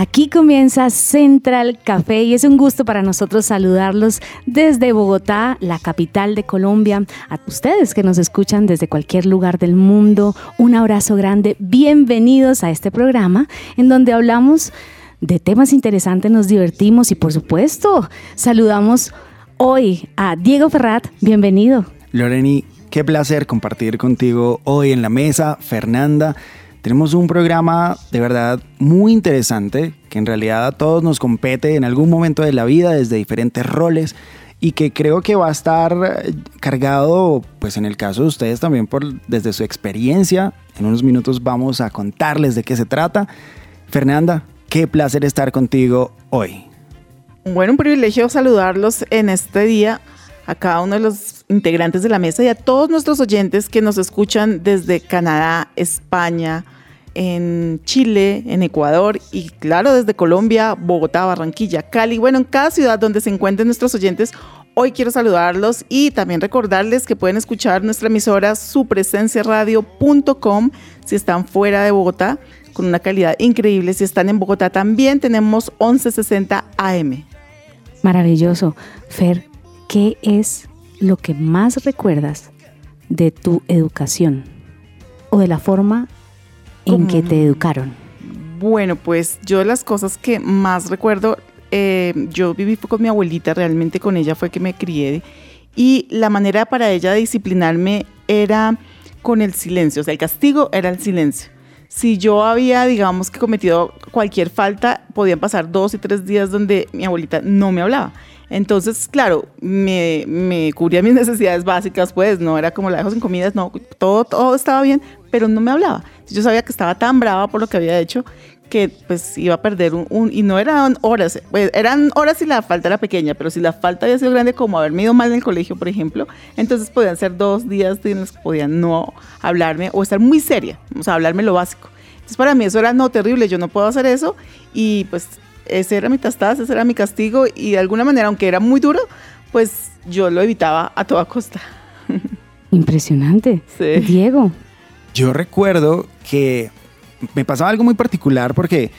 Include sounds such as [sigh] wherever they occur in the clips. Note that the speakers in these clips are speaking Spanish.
Aquí comienza Central Café y es un gusto para nosotros saludarlos desde Bogotá, la capital de Colombia. A ustedes que nos escuchan desde cualquier lugar del mundo, un abrazo grande. Bienvenidos a este programa en donde hablamos de temas interesantes, nos divertimos y por supuesto saludamos hoy a Diego Ferrat. Bienvenido. Loreni, qué placer compartir contigo hoy en la mesa. Fernanda, tenemos un programa de verdad muy interesante que en realidad a todos nos compete en algún momento de la vida desde diferentes roles y que creo que va a estar eh, cargado, pues en el caso de ustedes también por desde su experiencia. En unos minutos vamos a contarles de qué se trata. Fernanda, qué placer estar contigo hoy. Bueno, un privilegio saludarlos en este día a cada uno de los integrantes de la mesa y a todos nuestros oyentes que nos escuchan desde Canadá, España, en Chile, en Ecuador y claro, desde Colombia, Bogotá, Barranquilla, Cali, bueno, en cada ciudad donde se encuentren nuestros oyentes. Hoy quiero saludarlos y también recordarles que pueden escuchar nuestra emisora supresenciaradio.com si están fuera de Bogotá con una calidad increíble. Si están en Bogotá también tenemos 1160 AM. Maravilloso. Fer, ¿qué es lo que más recuerdas de tu educación o de la forma en que te educaron? Bueno, pues yo las cosas que más recuerdo, eh, yo viví con mi abuelita, realmente con ella fue que me crié y la manera para ella de disciplinarme era con el silencio, o sea, el castigo era el silencio. Si yo había, digamos, que cometido cualquier falta, podían pasar dos y tres días donde mi abuelita no me hablaba. Entonces, claro, me, me cubría mis [laughs] necesidades básicas, pues no era como la dejo sin comidas, no, todo, todo estaba bien, pero no me hablaba. Yo sabía que estaba tan brava por lo que había hecho que pues iba a perder un, un- y no eran horas, pues, eran horas si la falta era pequeña, pero si la falta había sido grande como haberme ido mal en el colegio, por ejemplo, entonces podían ser dos días en los que podían no hablarme o estar muy seria, o sea, hablarme lo básico. Entonces para mí eso era no terrible, yo no puedo hacer eso y pues ese era mi tastaza, ese era mi castigo y de alguna manera, aunque era muy duro, pues yo lo evitaba a toda costa. [laughs] Impresionante. Sí. Diego, Yo recuerdo que me pasaba algo muy particular porque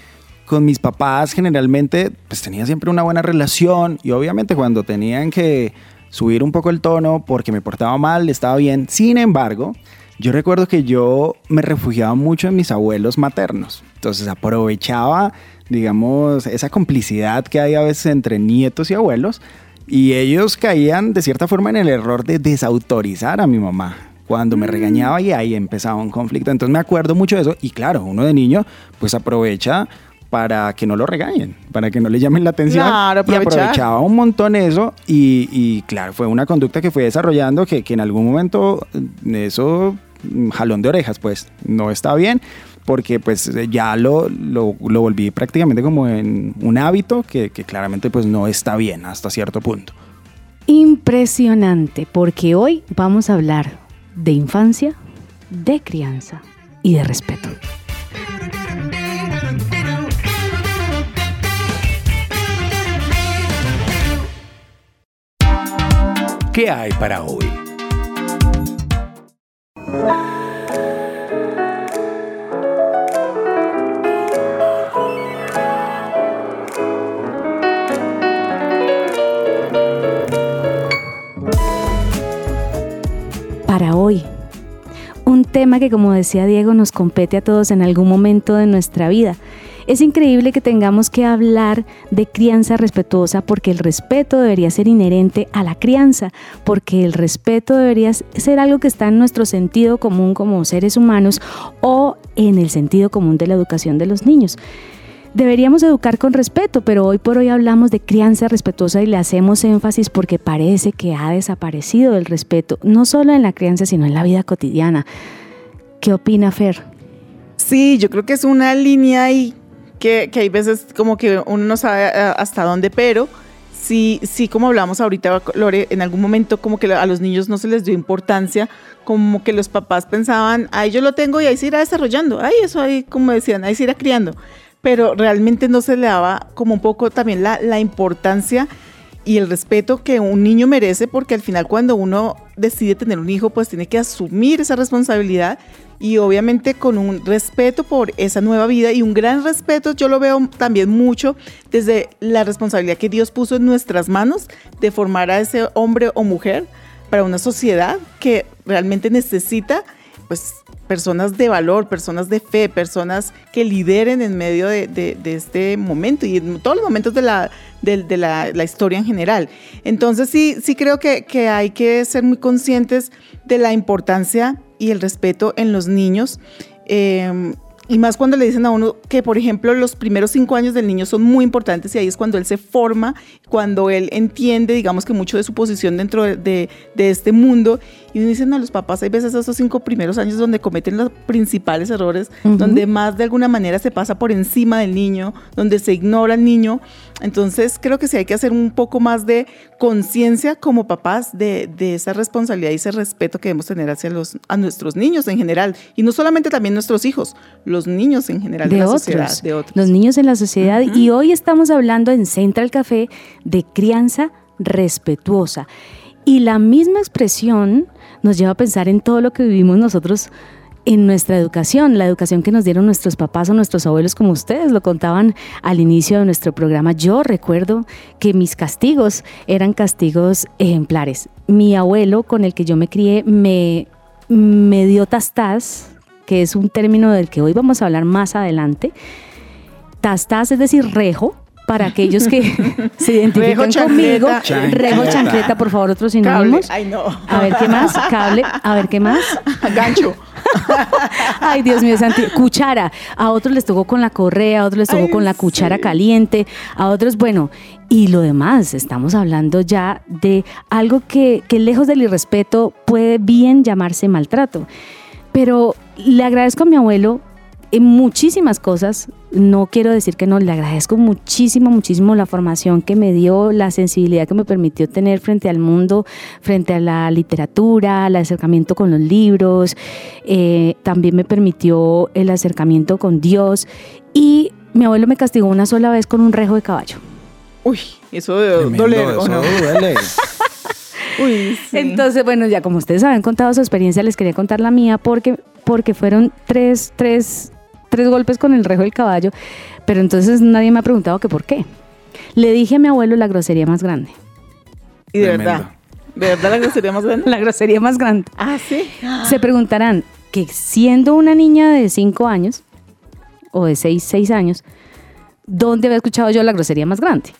con mis papás generalmente pues tenía siempre una buena relación y obviamente cuando tenían que subir un poco el tono porque me portaba mal estaba bien. Sin embargo, yo recuerdo que yo me refugiaba mucho en mis abuelos maternos. Entonces aprovechaba, digamos, esa complicidad que hay a veces entre nietos y abuelos y ellos caían de cierta forma en el error de desautorizar a mi mamá cuando me regañaba y ahí empezaba un conflicto. Entonces me acuerdo mucho de eso y claro, uno de niño pues aprovecha para que no lo regañen, para que no le jalmen la atención. Claro, y aprovechaba un montón eso y, y, claro, fue una conducta que fue desarrollando que, que en algún momento eso, mm, jalón de orejas, pues no está bien porque pues ya lo, lo, lo volví prácticamente como en un hábito que, que claramente pues no está bien hasta cierto punto. impresionante, porque hoy vamos a hablar de infancia, de crianza y de respeto. ¿Qué hay para hoy? Tema que como decía Diego nos compete a todos en algún momento de nuestra vida. Es increíble que tengamos que hablar de crianza respetuosa porque el respeto debería ser inherente a la crianza, porque el respeto debería ser algo que está en nuestro sentido común como seres humanos o en el sentido común de la educación de los niños. Deberíamos educar con respeto, pero hoy por hoy hablamos de crianza respetuosa y le hacemos énfasis porque parece que ha desaparecido el respeto, no solo en la crianza, sino en la vida cotidiana. ¿Qué opina Fer? Sí, yo creo que es una línea ahí que, que hay veces como que uno no sabe eh, hasta dónde, pero sí, sí, como hablamos ahorita, Lore, en algún momento como que a los niños no se les dio importancia, como que los papás pensaban, ahí yo lo tengo y ahí se irá desarrollando, ahí eso ahí, como decían, ahí se irá criando, pero realmente no se le daba como un poco también la, la importancia y el respeto que un niño merece, porque al final cuando uno decide tener un hijo, pues tiene que asumir esa responsabilidad y obviamente con un respeto por esa nueva vida y un gran respeto, yo lo veo también mucho desde la responsabilidad que Dios puso en nuestras manos de formar a ese hombre o mujer para una sociedad que realmente necesita pues personas de valor, personas de fe, personas que lideren en medio de, de, este momento y en todos los momentos de la, de, la, la, historia en general. Entonces sí, sí creo que, que hay que ser muy conscientes de la importancia y el respeto en los niños. Eh, y más cuando le dicen a uno que, por ejemplo, los primeros cinco años del niño son muy importantes y ahí es cuando él se forma, cuando él entiende, digamos que mucho de su posición dentro de, de, este mundo. Y uno dice, no, los papás hay veces esos cinco primeros años donde cometen los principales errores, donde más de alguna manera se pasa por encima del niño, donde se ignora al niño. Entonces creo que sí hay que hacer un poco más de conciencia como papás de, de, esa responsabilidad y ese respeto que debemos tener hacia los, a nuestros niños en general. Y no solamente también nuestros hijos, los niños en general de, la otros, sociedad. De otros. Los niños en la sociedad. Y hoy estamos hablando en Central Café de crianza respetuosa. Y la misma expresión nos lleva a pensar en todo lo que vivimos nosotros en nuestra educación, la educación que nos dieron nuestros papás o nuestros abuelos, como ustedes lo contaban al inicio de nuestro programa. Yo recuerdo que mis castigos eran castigos ejemplares. Mi abuelo, con el que yo me crié, me, dio tastas, que es un término del que hoy vamos a hablar más adelante. Tastas, es decir, rejo, para aquellos que [laughs] se identifican conmigo. Rejo chancleta, por favor, otros sinónimos. Ay, no. A ver qué más, cable, a ver qué más. [laughs] Gancho. [laughs] Ay, Dios mío, Santi. Cuchara. A otros les tocó con la correa, a otros les tocó con la cuchara caliente, a otros, bueno, y lo demás, estamos hablando ya de algo que, que lejos del irrespeto puede bien llamarse maltrato. Pero le agradezco a mi abuelo en muchísimas cosas. No quiero decir que no, le agradezco muchísimo, muchísimo la formación que me dio, la sensibilidad que me permitió tener frente al mundo, frente a la literatura, el acercamiento con los libros, eh, también me permitió el acercamiento con Dios y mi abuelo me castigó una sola vez con un rejo de caballo. Uy, eso de doler, ¿o no? duele. [laughs] Uy, sí. Entonces, bueno, ya como ustedes habían contado su experiencia, les quería contar la mía porque, porque fueron tres, tres tres golpes con el rejo del caballo, pero entonces nadie me ha preguntado que por qué. Le dije a mi abuelo la grosería más grande. Y de verdad. ¿De verdad la grosería más grande? [laughs] La grosería más grande. Ah, sí. Se preguntarán que siendo una niña de cinco años, o de seis, seis años, ¿dónde había escuchado yo la grosería más grande?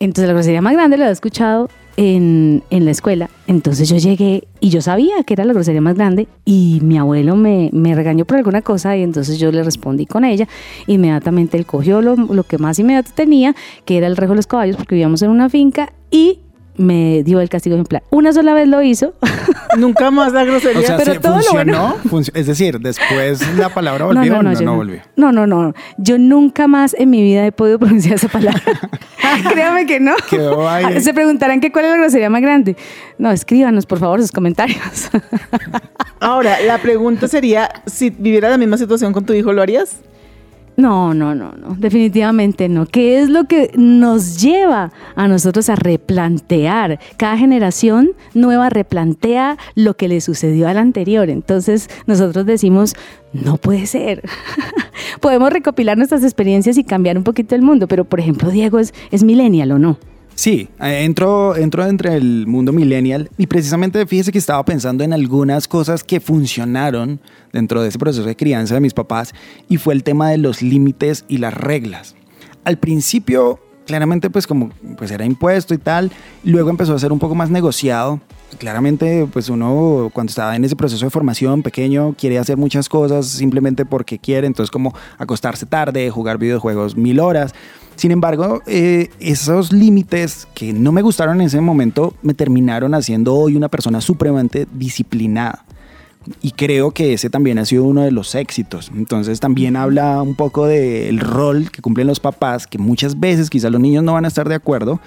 Entonces la grosería más grande la había escuchado en, en, la escuela. Entonces yo llegué y yo sabía que era la grosería más grande y mi abuelo me, regañó por alguna cosa y entonces yo le respondí con ella. Inmediatamente él cogió lo, lo que más inmediato tenía, que era el rejo de los caballos, porque vivíamos en una finca y me dio el castigo ejemplar. Una sola vez lo hizo. [laughs] Nunca más la grosería. O sea, Pero todo lo funcionó, func- es decir, después la palabra [laughs] volvió, no, no, yo volvió. No, no, no. Yo nunca más en mi vida he podido [laughs] pronunciar esa palabra. Créame que no. Quedó ahí. Se preguntarán que cuál es la grosería más grande. No, escríbanos, por favor, sus comentarios. Ahora, la pregunta sería, si viviera la misma situación con tu hijo, ¿lo harías? No, no, no, no, definitivamente no. ¿Qué es lo que nos lleva a nosotros a replantear? Cada generación nueva replantea lo que le sucedió a la anterior. Entonces nosotros decimos, no puede ser. [laughs] Podemos recopilar nuestras experiencias y cambiar un poquito el mundo, pero por ejemplo, Diego es, es millennial o no. Sí, eh, entro, entro entre el mundo millennial y precisamente fíjese que estaba pensando en algunas cosas que funcionaron dentro de ese proceso de crianza de mis papás y fue el tema de los límites y las reglas. Al principio, claramente, pues como pues era impuesto y tal, luego empezó a ser un poco más negociado. Claramente, pues uno cuando estaba en ese proceso de formación pequeño quiere hacer muchas cosas simplemente porque quiere, entonces como acostarse tarde, jugar videojuegos mil horas. Sin embargo, eh, esos límites que no me gustaron en ese momento me terminaron haciendo hoy una persona supremamente disciplinada. Y creo que ese también ha sido uno de los éxitos. Entonces también habla un poco del rol que cumplen los papás, que muchas veces quizás los niños no van a estar de acuerdo,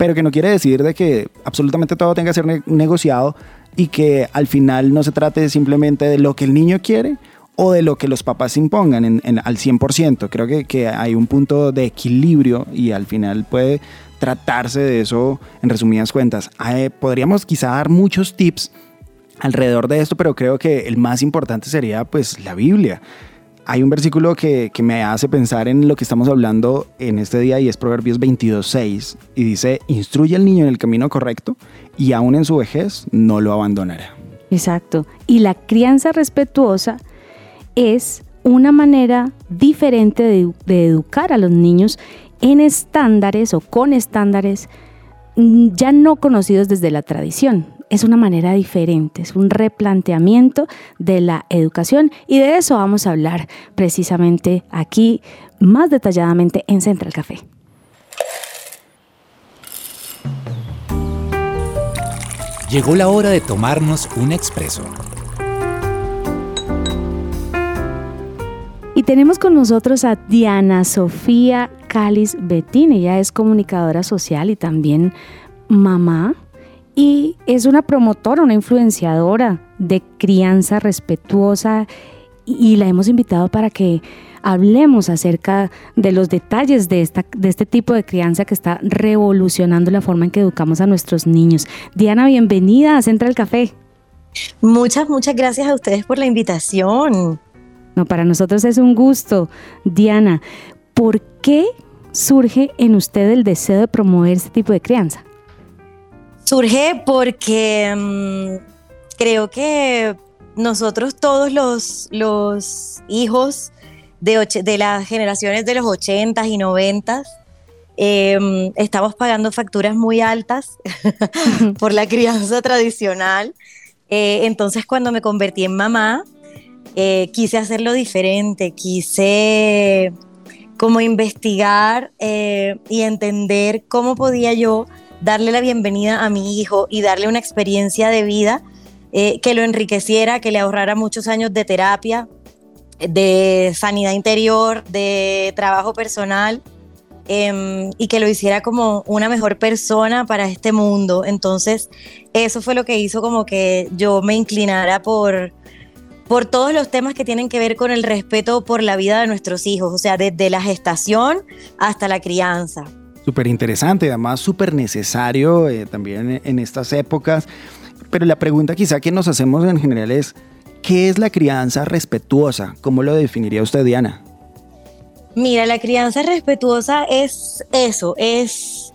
pero que no quiere decir de que absolutamente todo tenga que ser negociado y que al final no se trate simplemente de lo que el niño quiere o de lo que los papás impongan al 100%. Creo que, que hay un punto de equilibrio y al final puede tratarse de eso en resumidas cuentas. Eh, podríamos quizá dar muchos tips alrededor de esto, pero creo que el más importante sería pues la Biblia. Hay un versículo que, que, me hace pensar en lo que estamos hablando en este día y es Proverbios 22.6 y dice, instruye al niño en el camino correcto y aún en su vejez no lo abandonará. Exacto. Y la crianza respetuosa es una manera diferente de, de educar a los niños en estándares o con estándares mm, ya no conocidos desde la tradición. Es una manera diferente, es un replanteamiento de la educación y de eso vamos a hablar precisamente aquí más detalladamente en Central Café. Llegó la hora de tomarnos un expreso Y tenemos con nosotros a Diana Sofía Cáliz Betín. Ella es comunicadora social y también mamá. Y es una promotora, una influenciadora de crianza respetuosa. Y, la hemos invitado para que hablemos acerca de los detalles de, esta, de este tipo de crianza que está revolucionando la forma en que educamos a nuestros niños. Diana, bienvenida a Central Café. Muchas, muchas gracias a ustedes por la invitación. No, para nosotros es un gusto. Diana, ¿por qué surge en usted el deseo de promover este tipo de crianza? Surge porque mm, creo que nosotros todos los, los hijos de, las generaciones de los 80s y 90s em, estamos pagando facturas muy altas [laughs] por la crianza tradicional. Eh, entonces cuando me convertí en mamá, eh, quise hacerlo diferente, quise como investigar eh, y entender cómo podía yo darle la bienvenida a mi hijo y darle una experiencia de vida eh, que lo enriqueciera, que le ahorrara muchos años de terapia, de sanidad interior, de trabajo personal em, y que lo hiciera como una mejor persona para este mundo. Entonces, eso fue lo que hizo como que yo me inclinara por, por todos los temas que tienen que ver con el respeto por la vida de nuestros hijos, o sea, desde la gestación hasta la crianza. Súper interesante, además súper necesario eh, también en estas épocas. Pero la pregunta quizá que nos hacemos en general es, ¿qué es la crianza respetuosa? ¿Cómo lo definiría usted, Diana? Mira, la crianza respetuosa es eso, es,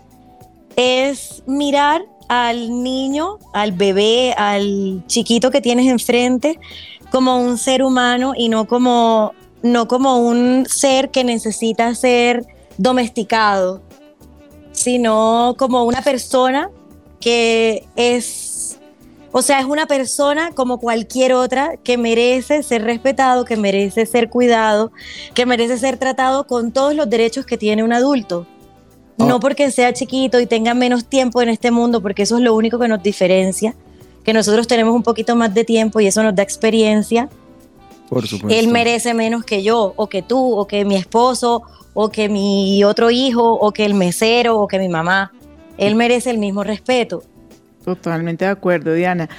es mirar al niño, al bebé, al chiquito que tienes enfrente, como un ser humano y no como, no como un ser que necesita ser domesticado, sino como una persona que es, o sea, es una persona como cualquier otra que merece ser respetado, que merece ser cuidado, que merece ser tratado con todos los derechos que tiene un adulto. No porque sea chiquito y tenga menos tiempo en este mundo, porque eso es lo único que nos diferencia, que nosotros tenemos un poquito más de tiempo y eso nos da experiencia. Por supuesto. Él merece menos que yo, o que tú, o que mi esposo, o que mi otro hijo, o que el mesero, o que mi mamá. Él merece el mismo respeto. Totalmente de acuerdo, Diana.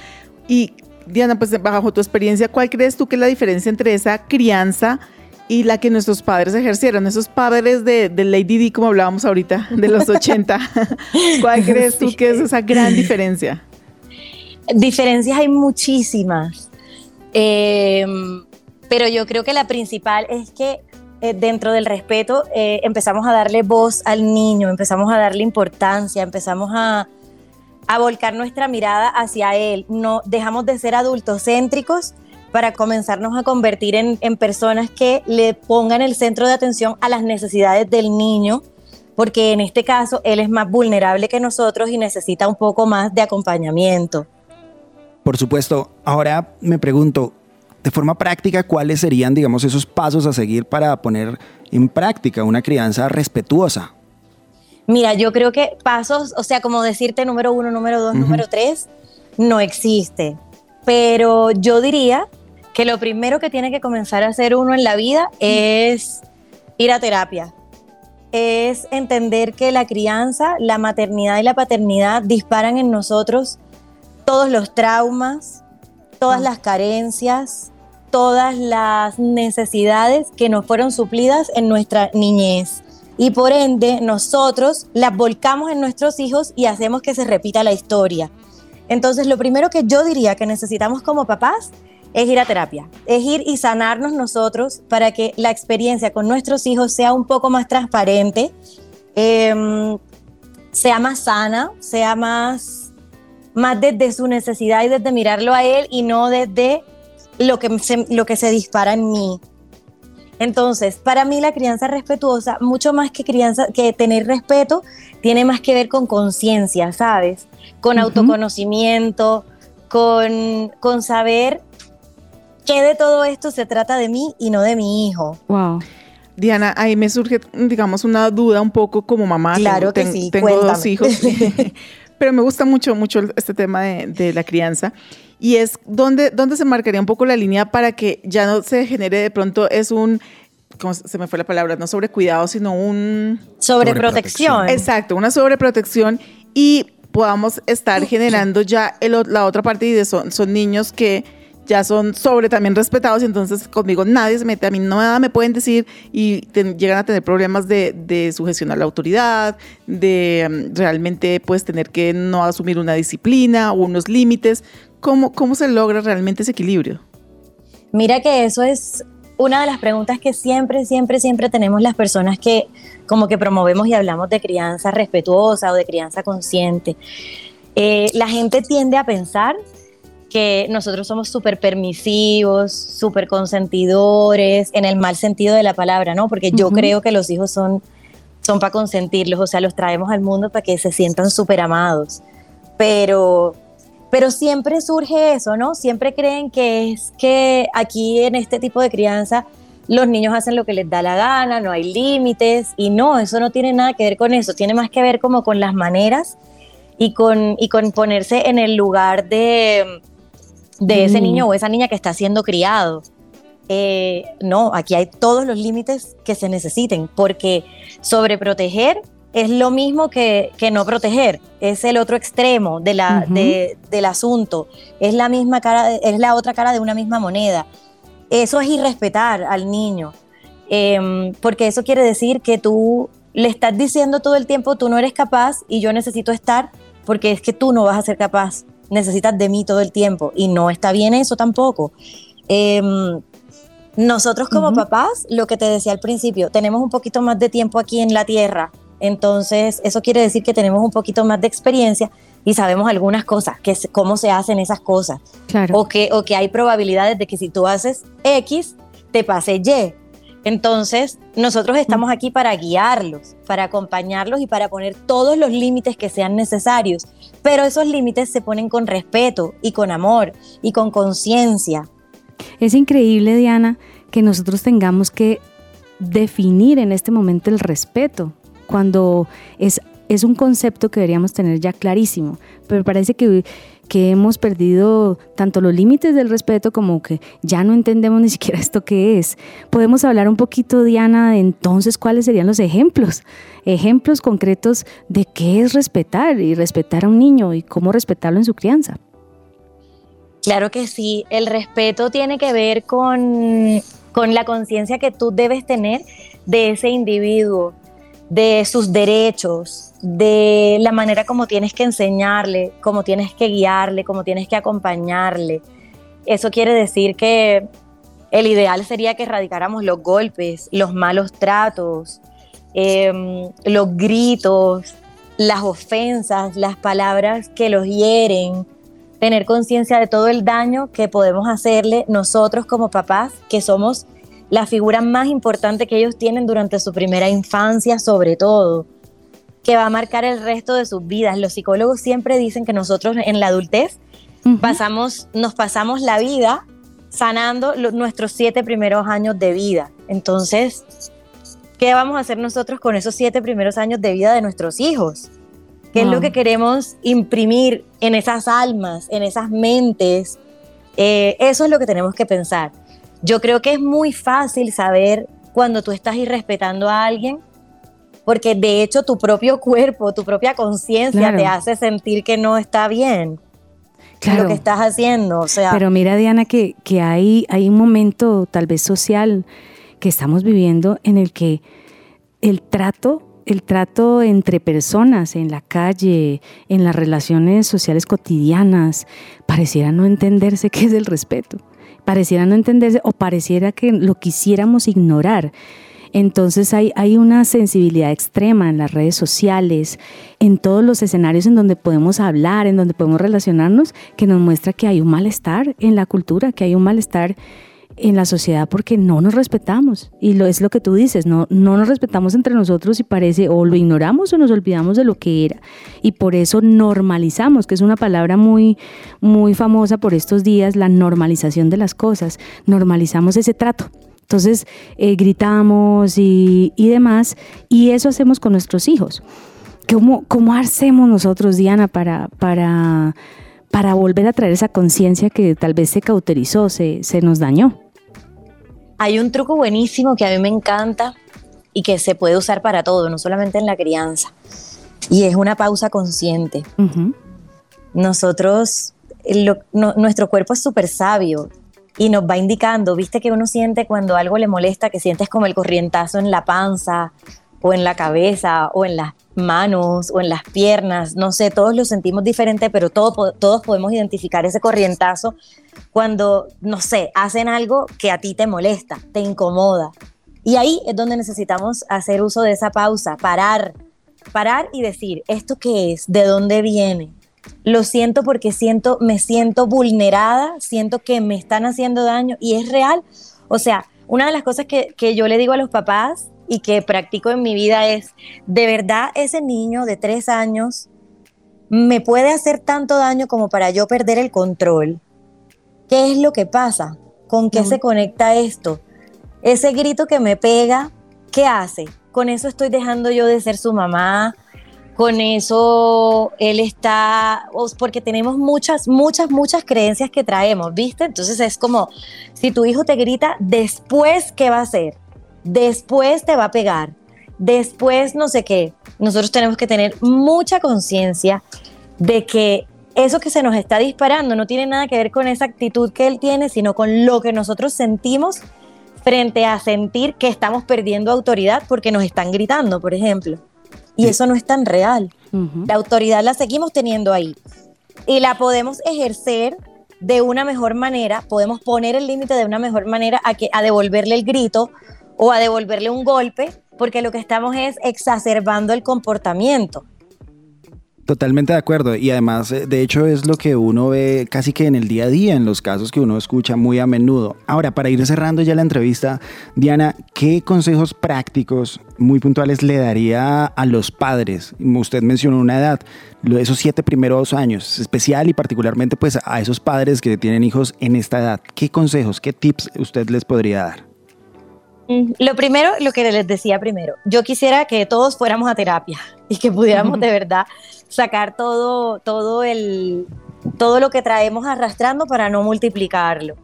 Y Diana, pues bajo tu experiencia, ¿cuál crees tú que es la diferencia entre esa crianza y la que nuestros padres ejercieron? Esos padres de, Lady D, como hablábamos ahorita, de los 80. [laughs] ¿Cuál crees tú que es esa gran diferencia? Diferencias hay muchísimas, em, pero yo creo que la principal es que eh, dentro del respeto eh, empezamos a darle voz al niño, empezamos a darle importancia, empezamos a, volcar nuestra mirada hacia él. No dejamos de ser adultos céntricos para comenzarnos a convertir en, personas que le pongan el centro de atención a las necesidades del niño, porque en este caso él es más vulnerable que nosotros y necesita un poco más de acompañamiento. Por supuesto. Ahora me pregunto, de forma práctica, ¿cuáles serían, digamos, esos pasos a seguir para poner en práctica una crianza respetuosa? Mira, yo creo que pasos, o sea, como decirte número uno, número dos, número tres, no existe. pero yo diría que lo primero que tiene que comenzar a hacer uno en la vida es ir a terapia. Es entender que la crianza, la maternidad y la paternidad disparan en nosotros todos los traumas, todas las carencias, todas las necesidades que nos fueron suplidas en nuestra niñez. Y por ende, nosotros las volcamos en nuestros hijos y hacemos que se repita la historia. Entonces, lo primero que yo diría que necesitamos como papás es ir a terapia, es ir y sanarnos nosotros para que la experiencia con nuestros hijos sea un poco más transparente, em, sea más sana, sea más, más desde su necesidad y desde mirarlo a él y no desde lo que se, lo que se dispara en mí. Entonces, para mí la crianza respetuosa, mucho más que crianza, que tener respeto, tiene más que ver con conciencia, ¿sabes? Con autoconocimiento, con, con saber que de todo esto se trata de mí y no de mi hijo. Wow. Diana, ahí me surge, digamos, una duda un poco como mamá. Claro que sí, Tengo dos hijos, [laughs] pero me gusta mucho, mucho este tema de, de la crianza y es donde, donde se marcaría un poco la línea para que ya no se genere de pronto es un ¿cómo se me fue la palabra? No sobre cuidado, sino un... Sobreprotección. Exacto, una sobreprotección y podamos estar generando ya la otra parte y de son, son niños que ya son sobre también respetados y entonces conmigo nadie se mete, a mí nada me pueden decir y llegan a tener problemas de, de sujeción a la autoridad, de mm, realmente pues tener que no asumir una disciplina o unos límites. ¿Cómo, ¿Cómo se logra realmente ese equilibrio? Mira que eso es una de las preguntas que siempre, siempre, siempre tenemos las personas que como que promovemos y hablamos de crianza respetuosa o de crianza consciente. Eh, la gente tiende a pensar que nosotros somos súper permisivos, súper consentidores, en el mal sentido de la palabra, ¿no? Porque yo creo que los hijos son, son para consentirlos, o sea, los traemos al mundo para que se sientan súper amados. Pero pero siempre surge eso, ¿no? Siempre creen que es que aquí en este tipo de crianza los niños hacen lo que les da la gana, no hay límites y no, eso no tiene nada que ver con eso, tiene más que ver como con las maneras y con, y con ponerse en el lugar de, de ese niño o esa niña que está siendo criado. Eh, no, aquí hay todos los límites que se necesiten, porque sobreproteger es lo mismo que, no proteger, es el otro extremo de la, del asunto, es la misma cara, es la otra cara de una misma moneda. Eso es irrespetar al niño, em, porque eso quiere decir que tú le estás diciendo todo el tiempo, tú no eres capaz y yo necesito estar, porque es que tú no vas a ser capaz, necesitas de mí todo el tiempo y no está bien eso tampoco. Em, nosotros como papás, lo que te decía al principio, tenemos un poquito más de tiempo aquí en la tierra entonces, eso quiere decir que tenemos un poquito más de experiencia y sabemos algunas cosas, que cómo se hacen esas cosas. Claro. O que, o que hay probabilidades de que si tú haces X, te pase Y. Entonces, nosotros estamos aquí para guiarlos, para acompañarlos y para poner todos los límites que sean necesarios. Pero esos límites se ponen con respeto y con amor y con conciencia. Es increíble, Diana, que nosotros tengamos que definir en este momento el respeto cuando es, es un concepto que deberíamos tener ya clarísimo, pero parece que, que hemos perdido tanto los límites del respeto como que ya no entendemos ni siquiera esto qué es. Podemos hablar un poquito, Diana, de entonces cuáles serían los ejemplos, ejemplos concretos de qué es respetar y respetar a un niño y cómo respetarlo en su crianza. Claro que sí, el respeto tiene que ver con, con la conciencia que tú debes tener de ese individuo, de sus derechos, de la manera como tienes que enseñarle, como tienes que guiarle, como tienes que acompañarle. Eso quiere decir que el ideal sería que erradicáramos los golpes, los malos tratos, em, los gritos, las ofensas, las palabras que los hieren, tener conciencia de todo el daño que podemos hacerle nosotros como papás, que somos la figura más importante que ellos tienen durante su primera infancia, sobre todo, que va a marcar el resto de sus vidas. Los psicólogos siempre dicen que nosotros en la adultez pasamos, nos pasamos la vida sanando nuestros siete primeros años de vida. Entonces, ¿qué vamos a hacer nosotros con esos siete primeros años de vida de nuestros hijos? ¿Qué es lo que queremos imprimir en esas almas, en esas mentes, Eh, eso es lo que tenemos que pensar. Yo creo que es muy fácil saber cuando tú estás irrespetando a alguien, porque de hecho tu propio [laughs] cuerpo, tu propia conciencia te hace sentir que no está bien lo que estás haciendo. O sea, Pero mira, Diana, que, que hay, hay un momento tal vez social que estamos viviendo en el que el trato el trato entre personas en la calle, en las relaciones sociales cotidianas, pareciera no entenderse [laughs] qué es el respeto, pareciera no entenderse o pareciera que lo quisiéramos ignorar. Entonces hay, hay una sensibilidad extrema en las redes sociales, en todos los escenarios en donde podemos hablar, en donde podemos relacionarnos, que nos muestra que hay un malestar en la cultura, que hay un malestar en la sociedad porque no nos respetamos. Y lo es lo que tú dices, no, no nos respetamos entre nosotros y parece o lo ignoramos o nos olvidamos de lo que era. Y por eso normalizamos, que es una palabra muy, muy famosa por estos días, la normalización de las cosas. Normalizamos ese trato. Entonces eh, gritamos y, y, demás, y eso hacemos con nuestros hijos. ¿Cómo, cómo hacemos nosotros, Diana, para, para, para volver a traer esa conciencia que tal vez se cauterizó, se, se nos dañó? Hay un truco buenísimo que a mí me encanta y que se puede usar para todo, no solamente en la crianza. Y es una pausa consciente. Nosotros, nuestro cuerpo es súper sabio y nos va indicando, viste que uno siente cuando algo le molesta, que sientes como el corrientazo en la panza o en la cabeza o en las manos o en las piernas, no sé, todos lo sentimos diferente, pero todos podemos identificar ese corrientazo cuando, no sé, hacen algo que a ti te molesta, te incomoda. Y ahí es donde necesitamos hacer uso de esa pausa, parar, parar y decir, ¿esto qué es? ¿De dónde viene? Lo siento porque siento, me siento vulnerada, siento que me están haciendo daño y es real. O sea, una de las cosas que, que yo le digo a los papás y que practico en mi vida es, de verdad ese niño de tres años me puede hacer tanto daño como para yo perder el control. ¿Qué es lo que pasa? ¿Con qué se conecta esto? Ese grito que me pega, ¿qué hace? Con eso estoy dejando yo de ser su mamá, con eso él está, porque tenemos muchas, muchas, muchas creencias que traemos, ¿viste? Entonces es como, si tu hijo te grita, después, ¿qué va a hacer? Después te va a pegar, después no sé qué. Nosotros tenemos que tener mucha conciencia de que eso que se nos está disparando no tiene nada que ver con esa actitud que él tiene, sino con lo que nosotros sentimos frente a sentir que estamos perdiendo autoridad porque nos están gritando, por ejemplo. Y eso no es tan real. La autoridad la seguimos teniendo ahí. Y la podemos ejercer de una mejor manera, podemos poner el límite de una mejor manera a, que, a devolverle el grito o a devolverle un golpe, porque lo que estamos es exacerbando el comportamiento. Totalmente de acuerdo. Y además, eh, de hecho, es lo que uno ve casi que en el día a día, en los casos que uno escucha muy a menudo. Ahora, para ir cerrando ya la entrevista, Diana, ¿qué consejos prácticos muy puntuales le daría a los padres? Usted mencionó una edad, esos siete primeros años, especial y particularmente pues a esos padres que tienen hijos en esta edad. ¿Qué consejos, qué tips usted les podría dar? Lo primero, lo que les decía primero, yo quisiera que todos fuéramos a terapia y que pudiéramos de verdad sacar todo, todo, el, todo lo que traemos arrastrando para no multiplicarlo.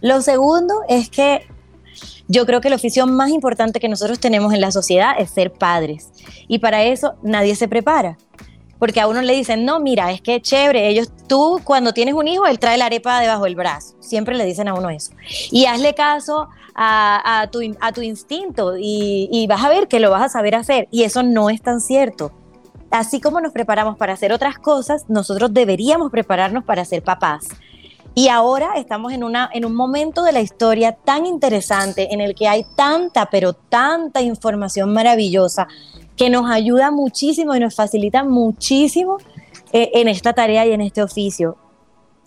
Lo segundo es que yo creo que el oficio más importante que nosotros tenemos en la sociedad es ser padres. Y para eso nadie se prepara. Porque a uno le dicen, no, mira, es que chévere, ellos, tú cuando tienes un hijo, él trae la arepa debajo del brazo. Siempre le dicen a uno eso. Y hazle caso a, tu, a tu, instinto y, y vas a ver que lo vas a saber hacer. Y eso no es tan cierto así como nos preparamos para hacer otras cosas, nosotros deberíamos prepararnos para ser papás. Y ahora estamos en, una, en un momento de la historia tan interesante en el que hay tanta, pero tanta información maravillosa que nos ayuda muchísimo y nos facilita muchísimo eh, en esta tarea y en este oficio.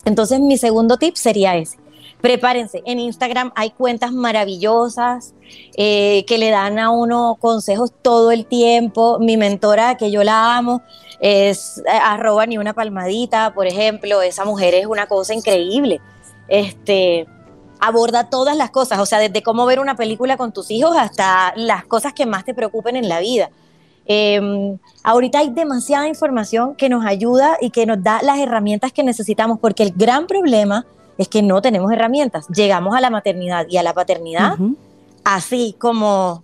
Entonces mi segundo tip sería ese prepárense. En Instagram hay cuentas maravillosas eh, que le dan a uno consejos todo el tiempo. Mi mentora, que yo la amo, es eh, arroba ni una palmadita, por ejemplo. Esa mujer es una cosa increíble. Este aborda todas las cosas, o sea, desde cómo ver una película con tus hijos hasta las cosas que más te preocupen en la vida. Em, ahorita hay demasiada información que nos ayuda y que nos da las herramientas que necesitamos, porque el gran problema es que no tenemos herramientas. Llegamos a la maternidad y a la paternidad así como,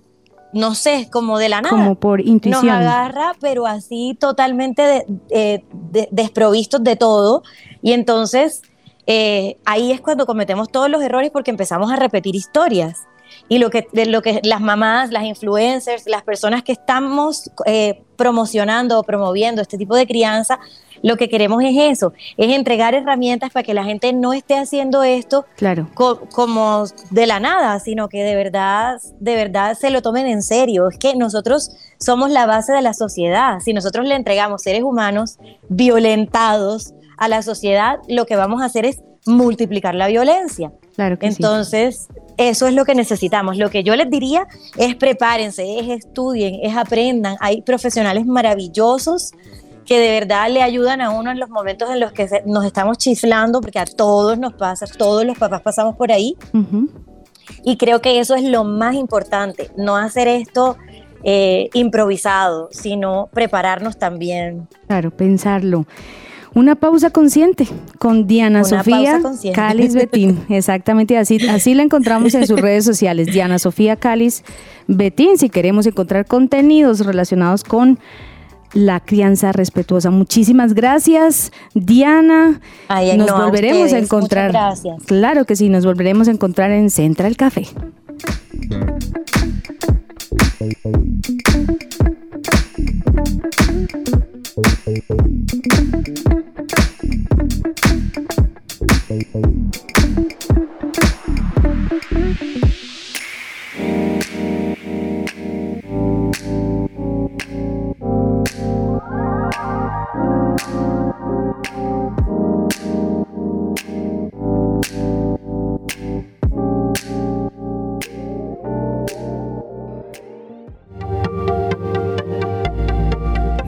no sé, como de la nada. Como por intuición. Nos agarra, pero así totalmente eh, desprovistos de todo. Y entonces eh, ahí es cuando cometemos todos los errores porque empezamos a repetir historias. Y lo que, de lo que las mamás, las influencers, las personas que estamos eh, promocionando o promoviendo este tipo de crianza, lo que queremos es eso, es entregar herramientas para que la gente no esté haciendo esto claro. como de la nada, sino que de verdad, de verdad se lo tomen en serio. Es que nosotros somos la base de la sociedad. Si nosotros le entregamos seres humanos violentados a la sociedad, lo que vamos a hacer es multiplicar la violencia. Claro que Entonces, eso es lo que necesitamos. Lo que yo les diría es prepárense, es estudien, es aprendan. Hay profesionales maravillosos que de verdad le ayudan a uno en los momentos en los que nos estamos chiflando, porque a todos nos pasa, todos los papás pasamos por ahí. Y creo que eso es lo más importante, no hacer esto eh, improvisado, sino prepararnos también. Claro, pensarlo. Una pausa consciente con Diana Sofía Calis Betín. [laughs] Exactamente, así, así la encontramos en sus redes sociales. Diana Sofía Calis Betín, si queremos encontrar contenidos relacionados con la crianza respetuosa. Muchísimas gracias, Diana. nos volveremos a, encontrar. gracias. Claro que sí, nos volveremos a encontrar en Central Café.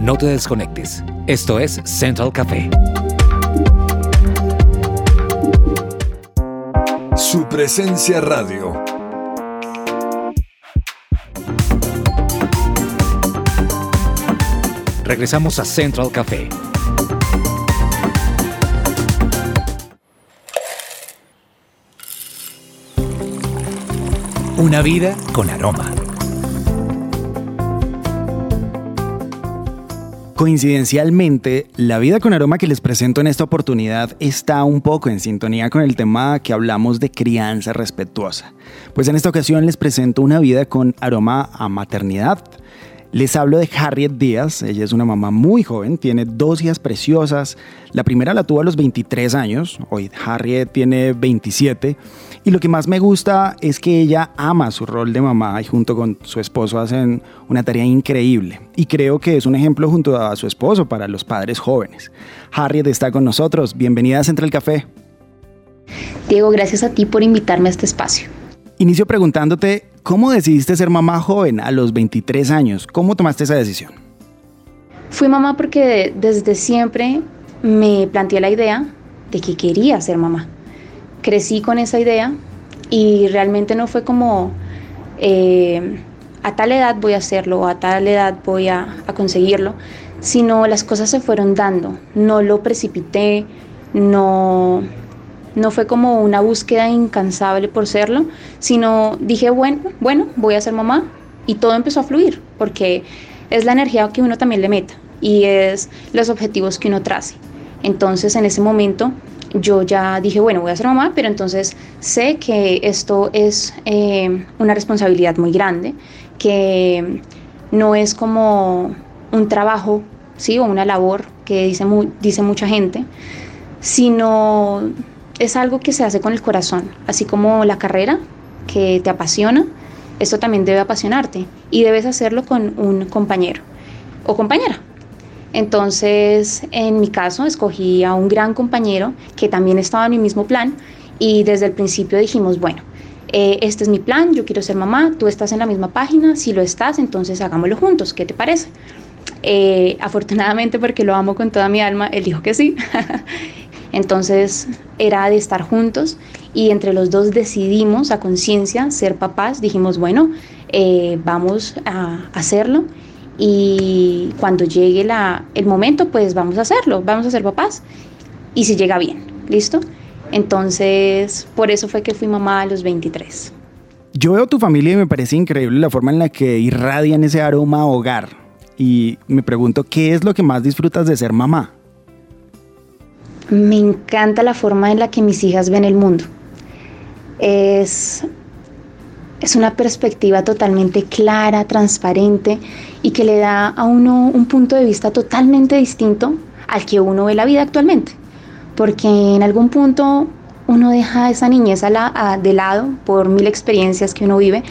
No te desconectes. Esto es Central Café. Su presencia radio. Regresamos a Central Café. Una vida con aroma. Coincidencialmente, la vida con aroma que les presento en esta oportunidad está un poco en sintonía con el tema que hablamos de crianza respetuosa. Pues en esta ocasión les presento una vida con aroma a maternidad. Les hablo de Harriet Díaz, ella es una mamá muy joven, tiene dos hijas preciosas. La primera la tuvo a los 23 años, hoy Harriet tiene 27 y lo que más me gusta es que ella ama su rol de mamá y junto con su esposo hacen una tarea increíble. Y creo que es un ejemplo junto a su esposo para los padres jóvenes. Harriet está con nosotros. Bienvenida a Central Café. Diego, gracias a ti por invitarme a este espacio. Inicio preguntándote, ¿cómo decidiste ser mamá joven a los 23 años? ¿Cómo tomaste esa decisión? Fui mamá porque desde siempre me planteé la idea de que quería ser mamá crecí con esa idea y realmente no fue como eh, a tal edad voy a hacerlo o a tal edad voy a, conseguirlo, sino las cosas se fueron dando, no lo precipité, no, no fue como una búsqueda incansable por serlo, sino dije, bueno, bueno, voy a ser mamá y todo empezó a fluir, porque es la energía que uno también le meta y es los objetivos que uno trace. Entonces en ese momento yo ya dije, bueno, voy a ser mamá, pero entonces sé que esto es eh, una responsabilidad muy grande, que no es como un trabajo, ¿sí? O una labor que dice, dice mucha gente, sino es algo que se hace con el corazón, así como la carrera que te apasiona, esto también debe apasionarte y debes hacerlo con un compañero o compañera, entonces, en mi caso, escogí a un gran compañero que también estaba en mi mismo plan y desde el principio dijimos, bueno, eh, este es mi plan, yo quiero ser mamá, tú estás en la misma página, si lo estás, entonces hagámoslo juntos, ¿qué te parece? Eh, afortunadamente, porque lo amo con toda mi alma, él dijo que sí. [laughs] Entonces era de estar juntos y entre los dos decidimos a conciencia ser papás. Dijimos, bueno, eh, vamos a hacerlo y cuando llegue la, el momento, pues vamos a hacerlo, vamos a ser papás. Y si llega bien, ¿listo? Entonces, por eso fue que fui mamá a los 23. Yo veo tu familia y me parece increíble la forma en la que irradian ese aroma a hogar. Y me pregunto, ¿qué es lo que más disfrutas de ser mamá? Me encanta la forma en la que mis hijas ven el mundo. Es, es una perspectiva totalmente clara, transparente y que le da a uno un punto de vista totalmente distinto al que uno ve la vida actualmente. Porque en algún punto uno deja esa niñez de lado por mil experiencias que uno vive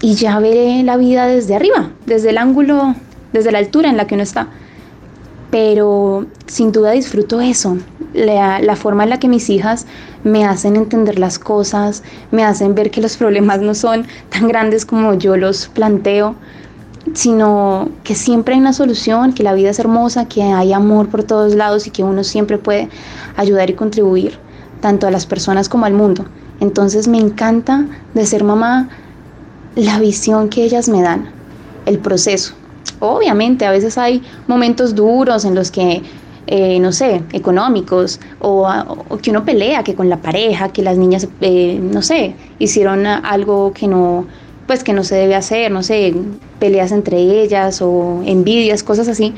y ya ve la vida desde arriba, desde el ángulo, desde la altura en la que uno está. Pero sin duda disfruto eso, la, forma en la que mis hijas me hacen entender las cosas, me hacen ver que los problemas no son tan grandes como yo los planteo, sino que siempre hay una solución, que la vida es hermosa, que hay amor por todos lados y que uno siempre puede ayudar y contribuir tanto a las personas como al mundo. Entonces me encanta de ser mamá la visión que ellas me dan, el proceso. Obviamente a veces hay momentos duros en los que, eh, no sé, económicos, o, que uno pelea, que con la pareja, que las niñas, eh, no sé, hicieron algo que no, pues que no se debe hacer, no sé, peleas entre ellas o envidias, cosas así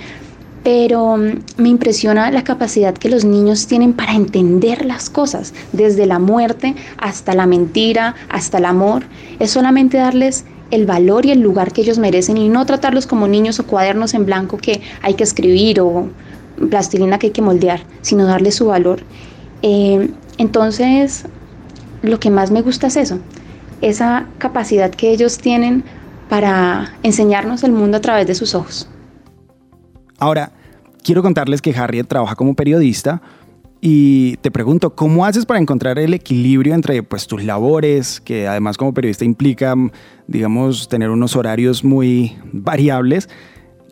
pero mm, me impresiona la capacidad que los niños tienen para entender las cosas, desde la muerte hasta la mentira, hasta el amor. Es solamente darles el valor y el lugar que ellos merecen y no tratarlos como niños o cuadernos en blanco que hay que escribir o plastilina que hay que moldear, sino darles su valor. Eh, entonces, lo que más me gusta es eso, esa capacidad que ellos tienen para enseñarnos el mundo a través de sus ojos. Ahora, quiero contarles que Harriet trabaja como periodista y te pregunto, ¿cómo haces para encontrar el equilibrio entre pues, tus labores, que además como periodista implica, digamos, tener unos horarios muy variables?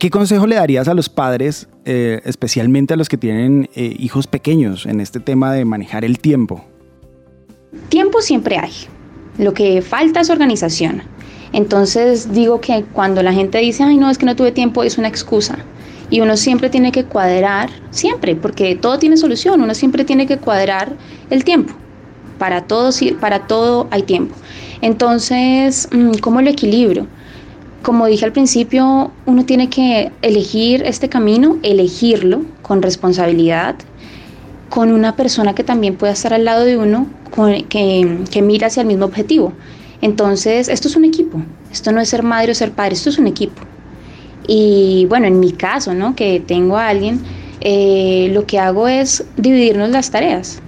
¿Qué consejo le darías a los padres, eh, especialmente a los que tienen eh, hijos pequeños, en este tema de manejar el tiempo? Tiempo siempre hay. Lo que falta es organización. Entonces digo que cuando la gente dice, ay, no, es que no tuve tiempo, es una excusa. Y uno siempre tiene que cuadrar, siempre, porque todo tiene solución, uno siempre tiene que cuadrar el tiempo. Para todo, para todo hay tiempo. Entonces, mm, ¿cómo lo equilibro? Como dije al principio, uno tiene que elegir este camino, elegirlo con responsabilidad, con una persona que también pueda estar al lado de uno, que, que mira hacia el mismo objetivo. Entonces, esto es un equipo, esto no es ser madre o ser padre, esto es un equipo. Y bueno, en mi caso, ¿no? Que tengo a alguien, eh, lo que hago es dividirnos las tareas.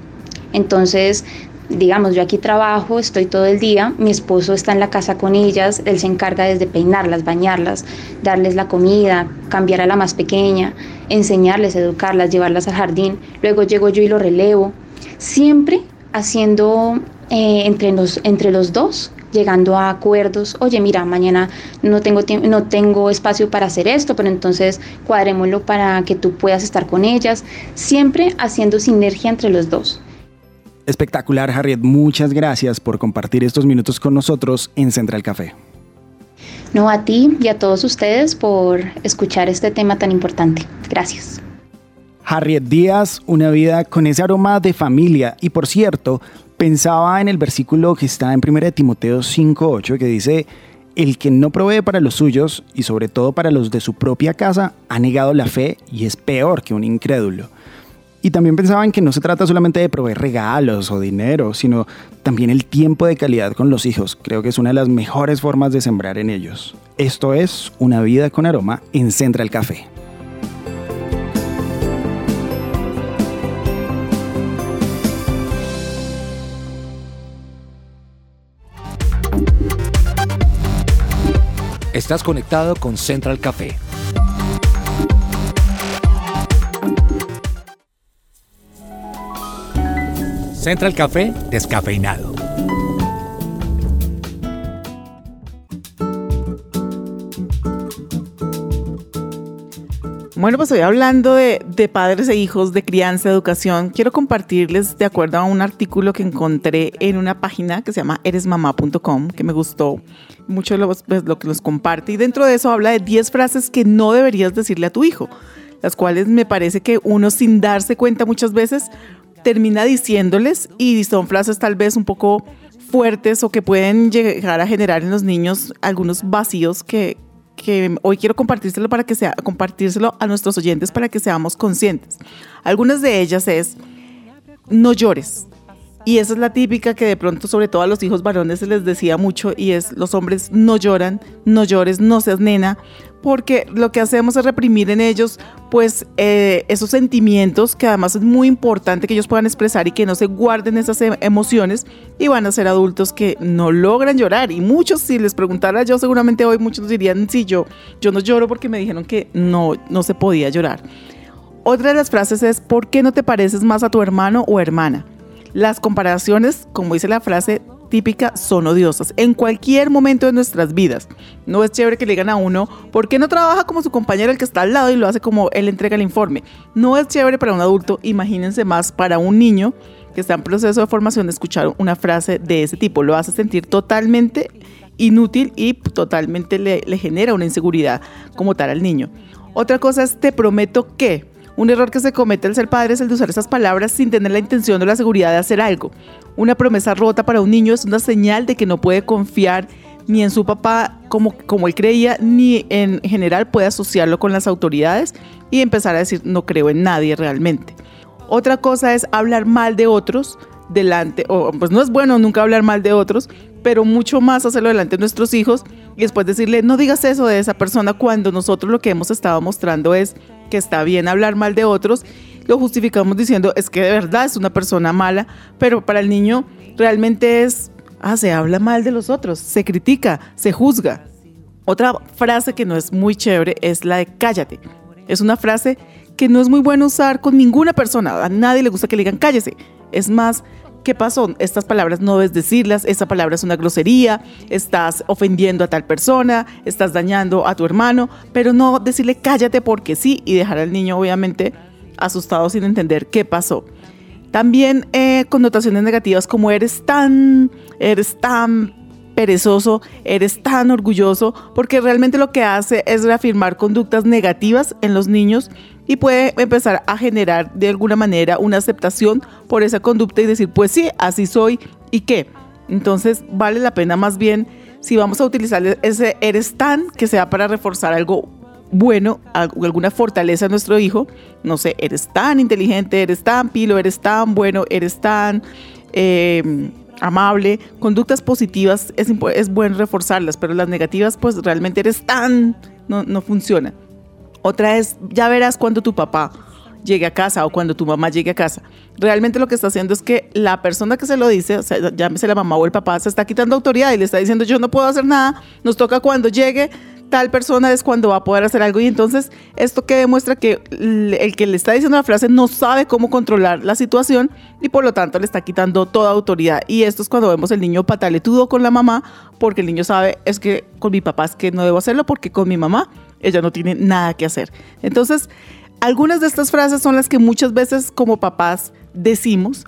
Entonces, digamos, yo aquí trabajo, estoy todo el día, mi esposo está en la casa con ellas, él se encarga desde peinarlas, bañarlas, darles la comida, cambiar a la más pequeña, enseñarles, educarlas, llevarlas al jardín, luego llego yo y lo relevo, siempre haciendo eh, entre, los, entre los dos llegando a acuerdos, oye, mira, mañana no tengo, no tengo espacio para hacer esto, pero entonces cuadrémoslo para que tú puedas estar con ellas, siempre haciendo sinergia entre los dos. Espectacular, Harriet. Muchas gracias por compartir estos minutos con nosotros en Central Café. No, a ti y a todos ustedes por escuchar este tema tan importante. Gracias. Harriet Díaz, una vida con ese aroma de familia. Y por cierto, pensaba en el versículo que está en 1 Timoteo 5.8 que dice, el que no provee para los suyos y sobre todo para los de su propia casa ha negado la fe y es peor que un incrédulo. Y también pensaba en que no se trata solamente de proveer regalos o dinero, sino también el tiempo de calidad con los hijos. Creo que es una de las mejores formas de sembrar en ellos. Esto es Una vida con aroma en Central Café. Estás conectado con Central Café. Central Café descafeinado. Bueno, pues hoy hablando de, padres e hijos, de crianza, educación, quiero compartirles de acuerdo a un artículo que encontré en una página que se llama eresmamá.com, que me gustó mucho lo, pues, lo que los comparte. Y dentro de eso habla de 10 frases que no deberías decirle a tu hijo, las cuales me parece que uno sin darse cuenta muchas veces termina diciéndoles y son frases tal vez un poco fuertes o que pueden llegar a generar en los niños algunos vacíos que, hoy quiero compartírselo para que sea compartírselo a nuestros oyentes para que seamos conscientes. Algunas de ellas es no llores. Y esa es la típica que de pronto, sobre todo a los hijos varones, se les decía mucho y es los hombres no lloran, no llores, no seas nena, porque lo que hacemos es reprimir en ellos pues eh, esos sentimientos que además es muy importante que ellos puedan expresar y que no se guarden esas em, emociones y van a ser adultos que no logran llorar. Y muchos si les preguntara yo seguramente hoy muchos dirían sí yo yo no lloro porque me dijeron que no no se podía llorar otra de las frases es ¿por qué no te pareces más a tu hermano o hermana? Las comparaciones, como dice la frase típica, son odiosas en cualquier momento de nuestras vidas. No es chévere que le digan a uno, ¿por qué no trabaja como su compañero el que está al lado y lo hace como él entrega el informe? No es chévere para un adulto, imagínense más para un niño que está en proceso de formación de escuchar una frase de ese tipo. Lo hace sentir totalmente inútil y totalmente le, le genera una inseguridad como tal al niño. Otra cosa es, te prometo que, un error que se comete al ser padre es el de usar esas palabras sin tener la intención o la seguridad de hacer algo. Una promesa rota para un niño es una señal de que no puede confiar ni en su papá como, como él creía, ni en general puede asociarlo con las autoridades y empezar a decir no creo en nadie realmente. Otra cosa es hablar mal de otros delante, o pues no es bueno nunca hablar mal de otros, pero mucho más hacerlo delante de nuestros hijos y después decirle no digas eso de esa persona cuando nosotros lo que hemos estado mostrando es que está bien hablar mal de otros, lo justificamos diciendo es que de verdad es una persona mala, pero para el niño realmente es, ah, se habla mal de los otros, se critica, se juzga. Otra frase que no es muy chévere es la de cállate. Es una frase que no es muy buena usar con ninguna persona. A nadie le gusta que le digan cállese. Es más, ¿qué pasó? Estas palabras no debes decirlas, esa palabra es una grosería, estás ofendiendo a tal persona, estás dañando a tu hermano, pero no decirle cállate porque sí y dejar al niño obviamente asustado sin entender qué pasó. También eh, connotaciones negativas como eres tan, eres tan perezoso, eres tan orgulloso, porque realmente lo que hace es reafirmar conductas negativas en los niños y puede empezar a generar de alguna manera una aceptación por esa conducta y decir, pues sí, así soy y qué. Entonces vale la pena más bien si vamos a utilizar ese eres tan que sea para reforzar algo bueno, alguna fortaleza a nuestro hijo, no sé, eres tan inteligente, eres tan pilo, eres tan bueno, eres tan em, amable, conductas positivas es, es bueno reforzarlas, pero las negativas pues realmente eres tan, no, no funciona. Otra es, ya verás cuando tu papá llegue a casa o cuando tu mamá llegue a casa. Realmente lo que está haciendo es que la persona que se lo dice, o sea, llámese la mamá o el papá, se está quitando autoridad y le está diciendo yo no puedo hacer nada, nos toca cuando llegue tal persona es cuando va a poder hacer algo y entonces esto que demuestra que el que le está diciendo la frase no sabe cómo controlar la situación y por lo tanto le está quitando toda autoridad y esto es cuando vemos el niño pataletudo con la mamá porque el niño sabe es que con mi papá es que no debo hacerlo porque con mi mamá ella no tiene nada que hacer. Entonces, algunas de estas frases son las que muchas veces como papás decimos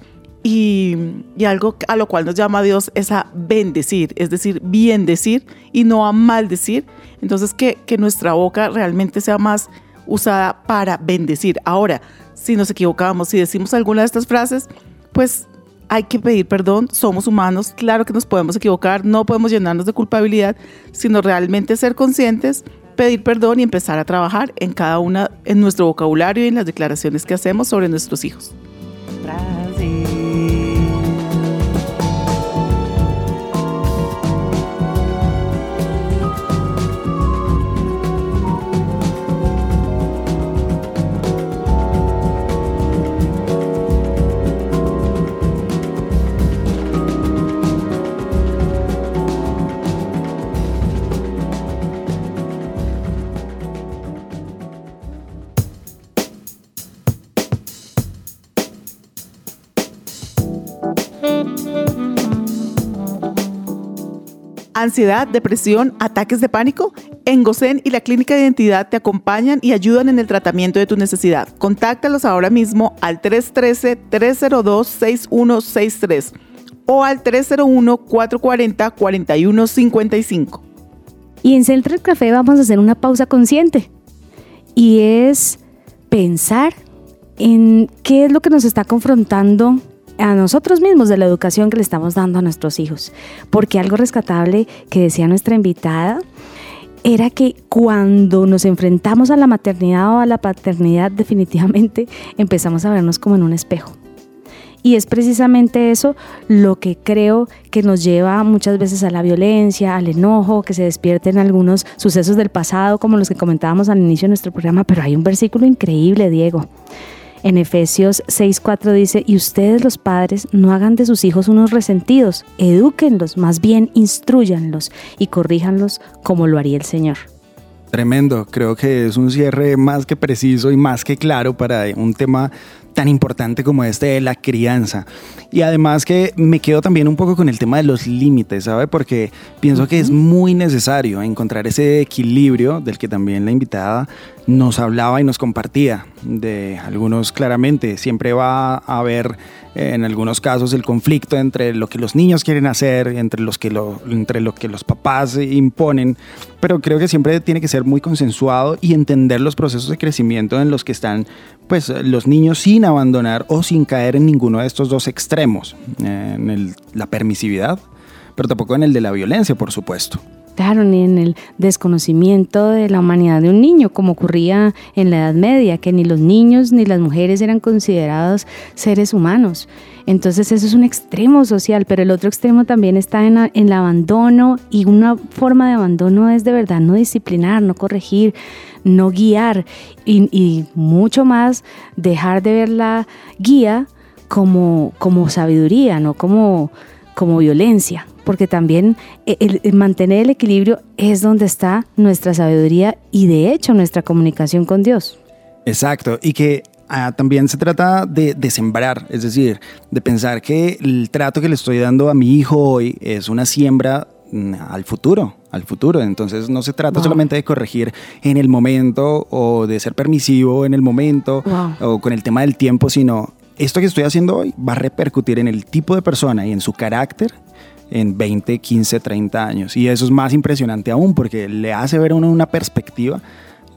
y, algo a lo cual nos llama Dios es a bendecir, es decir, bien decir y no a maldecir. Entonces, que, que nuestra boca realmente sea más usada para bendecir. Ahora, si nos equivocamos, si decimos alguna de estas frases, pues hay que pedir perdón, somos humanos, claro que nos podemos equivocar, no podemos llenarnos de culpabilidad, sino realmente ser conscientes pedir perdón y empezar a trabajar en cada una, en nuestro vocabulario y en las declaraciones que hacemos sobre nuestros hijos. Ansiedad, depresión, ataques de pánico? En GOCEN y la Clínica de Identidad te acompañan y ayudan en el tratamiento de tu necesidad. Contáctalos ahora mismo al 313-302-6163 o al 301-440-4155. Y en Central Café vamos a hacer una pausa consciente y es pensar en qué es lo que nos está confrontando a nosotros mismos de la educación que le estamos dando a nuestros hijos. Porque algo rescatable que decía nuestra invitada era que cuando nos enfrentamos a la maternidad o a la paternidad definitivamente empezamos a vernos como en un espejo. Y es precisamente eso lo que creo que nos lleva muchas veces a la violencia, al enojo, que se despierten algunos sucesos del pasado, como los que comentábamos al inicio de nuestro programa. Pero hay un versículo increíble, Diego. En Efesios 6:4 dice, y ustedes los padres no hagan de sus hijos unos resentidos, edúquenlos, más bien instruyanlos y corríjanlos como lo haría el Señor. Tremendo, creo que es un cierre más que preciso y más que claro para un tema tan importante como este de la crianza. Y además que me quedo también un poco con el tema de los límites, ¿sabe? Porque pienso que es muy necesario encontrar ese equilibrio del que también la invitada nos hablaba y nos compartía. De algunos claramente, siempre va a haber en algunos casos el conflicto entre lo que los niños quieren hacer, entre, los que lo, entre lo que los papás imponen, pero creo que siempre tiene que ser muy consensuado y entender los procesos de crecimiento en los que están pues los niños sin abandonar o sin caer en ninguno de estos dos extremos, en la permisividad, pero tampoco en el de la violencia, por supuesto. Ni en el desconocimiento de la humanidad de un niño, como ocurría en la Edad Media, que ni los niños ni las mujeres eran considerados seres humanos. Entonces eso es un extremo social, pero el otro extremo también está en, el abandono y una forma de abandono es de verdad no disciplinar, no corregir, no guiar y, mucho más dejar de ver la guía como, como sabiduría, no como, como violencia porque también el, mantener el equilibrio es donde está nuestra sabiduría y de hecho nuestra comunicación con Dios. Exacto, y que ah, también se trata de, de, sembrar, es decir, de pensar que el trato que le estoy dando a mi hijo hoy es una siembra mm, al futuro, al futuro. Entonces no se trata solamente de corregir en el momento o de ser permisivo en el momento o con el tema del tiempo, sino esto que estoy haciendo hoy va a repercutir en el tipo de persona y en su carácter en 20, 15, 30 años. Y eso es más impresionante aún porque le hace ver a uno una perspectiva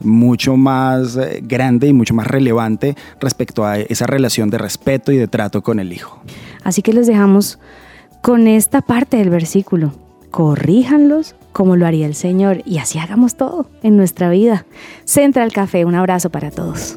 mucho más eh, grande y mucho más relevante respecto a esa relación de respeto y de trato con el hijo. Así que les dejamos con esta parte del versículo. Corríjanlos como lo haría el Señor y así hagamos todo en nuestra vida. Central Café, un abrazo para todos.